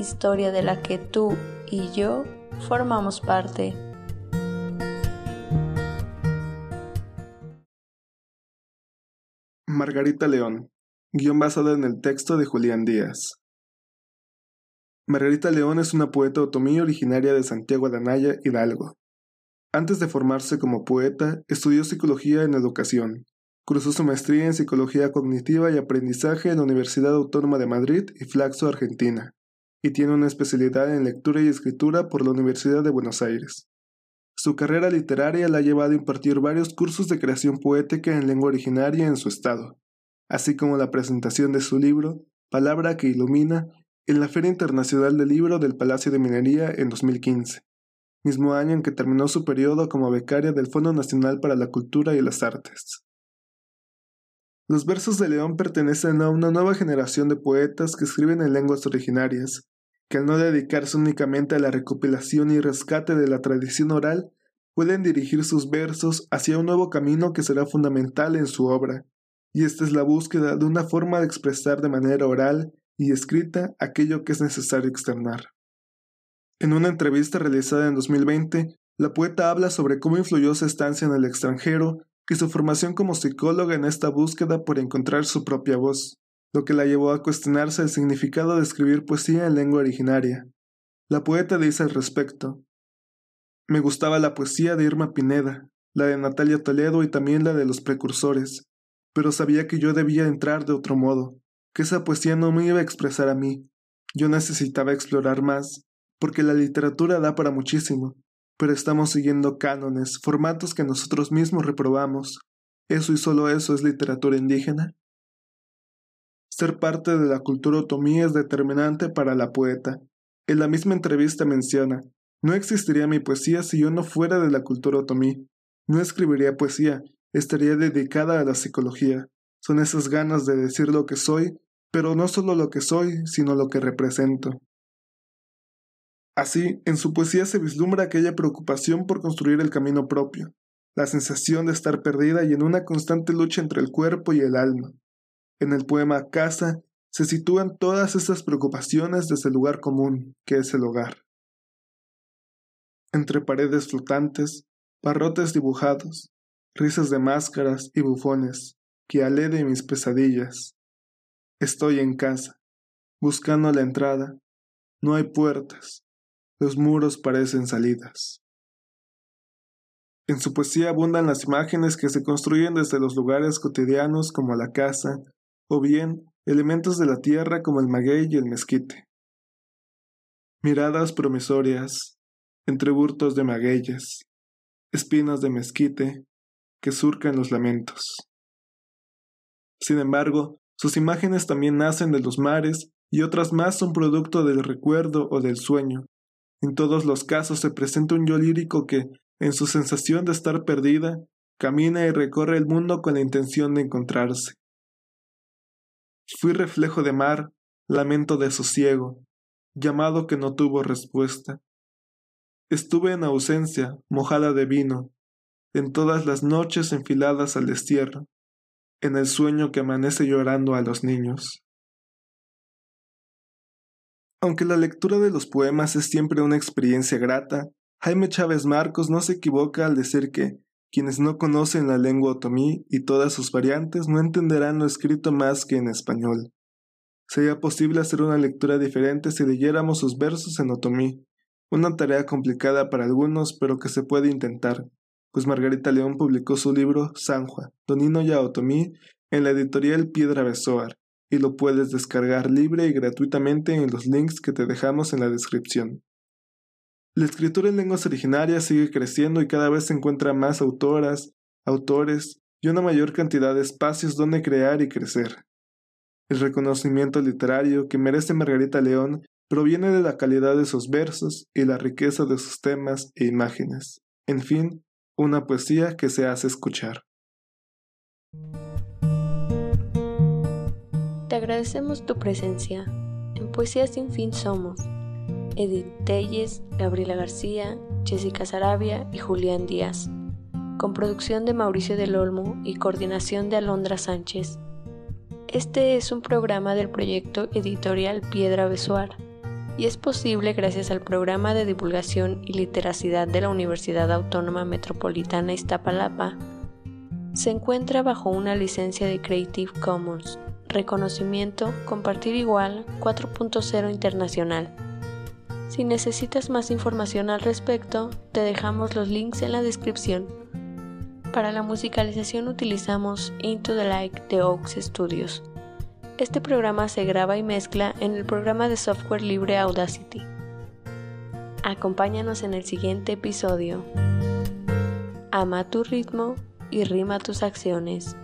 historia de la que tú y yo formamos parte. Margarita León, guion basado en el texto de Julián Díaz. Margarita León es una poeta otomí originaria de Santiago de Anaya, Hidalgo. Antes de formarse como poeta, estudió psicología en educación. Cursó su maestría en psicología cognitiva y aprendizaje en la Universidad Autónoma de Madrid y Flaxo, Argentina y tiene una especialidad en lectura y escritura por la Universidad de Buenos Aires. Su carrera literaria la ha llevado a impartir varios cursos de creación poética en lengua originaria en su estado, así como la presentación de su libro, Palabra que Ilumina, en la Feria Internacional del Libro del Palacio de Minería en 2015, mismo año en que terminó su periodo como becaria del Fondo Nacional para la Cultura y las Artes. Los versos de León pertenecen a una nueva generación de poetas que escriben en lenguas originarias, que al no dedicarse únicamente a la recopilación y rescate de la tradición oral, pueden dirigir sus versos hacia un nuevo camino que será fundamental en su obra, y esta es la búsqueda de una forma de expresar de manera oral y escrita aquello que es necesario externar. En una entrevista realizada en 2020, la poeta habla sobre cómo influyó su estancia en el extranjero y su formación como psicóloga en esta búsqueda por encontrar su propia voz, lo que la llevó a cuestionarse el significado de escribir poesía en lengua originaria. La poeta dice al respecto, Me gustaba la poesía de Irma Pineda, la de Natalia Toledo y también la de los precursores, pero sabía que yo debía entrar de otro modo, que esa poesía no me iba a expresar a mí. Yo necesitaba explorar más, porque la literatura da para muchísimo, pero estamos siguiendo cánones, formatos que nosotros mismos reprobamos. ¿Eso y solo eso es literatura indígena? Ser parte de la cultura otomí es determinante para la poeta. En la misma entrevista menciona, no existiría mi poesía si yo no fuera de la cultura otomí. No escribiría poesía, estaría dedicada a la psicología. Son esas ganas de decir lo que soy, pero no solo lo que soy, sino lo que represento. Así, en su poesía se vislumbra aquella preocupación por construir el camino propio, la sensación de estar perdida y en una constante lucha entre el cuerpo y el alma. En el poema Casa se sitúan todas esas preocupaciones desde el lugar común, que es el hogar. Entre paredes flotantes, barrotes dibujados, risas de máscaras y bufones, que alé de mis pesadillas. Estoy en casa, buscando la entrada. No hay puertas, los muros parecen salidas. En su poesía abundan las imágenes que se construyen desde los lugares cotidianos como la casa, o bien elementos de la tierra como el maguey y el mezquite. Miradas promisorias, entre burtos de magueyes, espinas de mezquite que surcan los lamentos. Sin embargo, sus imágenes también nacen de los mares y otras más son producto del recuerdo o del sueño, en todos los casos se presenta un yo lírico que, en su sensación de estar perdida, camina y recorre el mundo con la intención de encontrarse. Fui reflejo de mar, lamento de sosiego, llamado que no tuvo respuesta. Estuve en ausencia, mojada de vino, en todas las noches enfiladas al destierro, en el sueño que amanece llorando a los niños. Aunque la lectura de los poemas es siempre una experiencia grata, Jaime Chávez Marcos no se equivoca al decir que quienes no conocen la lengua otomí y todas sus variantes no entenderán lo escrito más que en español. Sería posible hacer una lectura diferente si leyéramos sus versos en otomí, una tarea complicada para algunos, pero que se puede intentar, pues Margarita León publicó su libro Sanjua, Donino ya Otomí, en la editorial Piedra Besoar, y lo puedes descargar libre y gratuitamente en los links que te dejamos en la descripción. La escritura en lenguas originarias sigue creciendo y cada vez se encuentra más autoras, autores y una mayor cantidad de espacios donde crear y crecer. El reconocimiento literario que merece Margarita León proviene de la calidad de sus versos y la riqueza de sus temas e imágenes. En fin, una poesía que se hace escuchar. Te agradecemos tu presencia. En Poesía Sin Fin somos Edith Telles, Gabriela García, Jessica Sarabia y Julián Díaz, con producción de Mauricio del Olmo y coordinación de Alondra Sánchez. Este es un programa del proyecto editorial Piedra Besuar y es posible gracias al programa de divulgación y literacidad de la Universidad Autónoma Metropolitana Iztapalapa. Se encuentra bajo una licencia de Creative Commons, reconocimiento Compartir Igual 4.0 Internacional. Si necesitas más información al respecto, te dejamos los links en la descripción. Para la musicalización utilizamos Into the Light de Oaks Studios. Este programa se graba y mezcla en el programa de software libre Audacity. Acompáñanos en el siguiente episodio. Ama tu ritmo y rima tus acciones.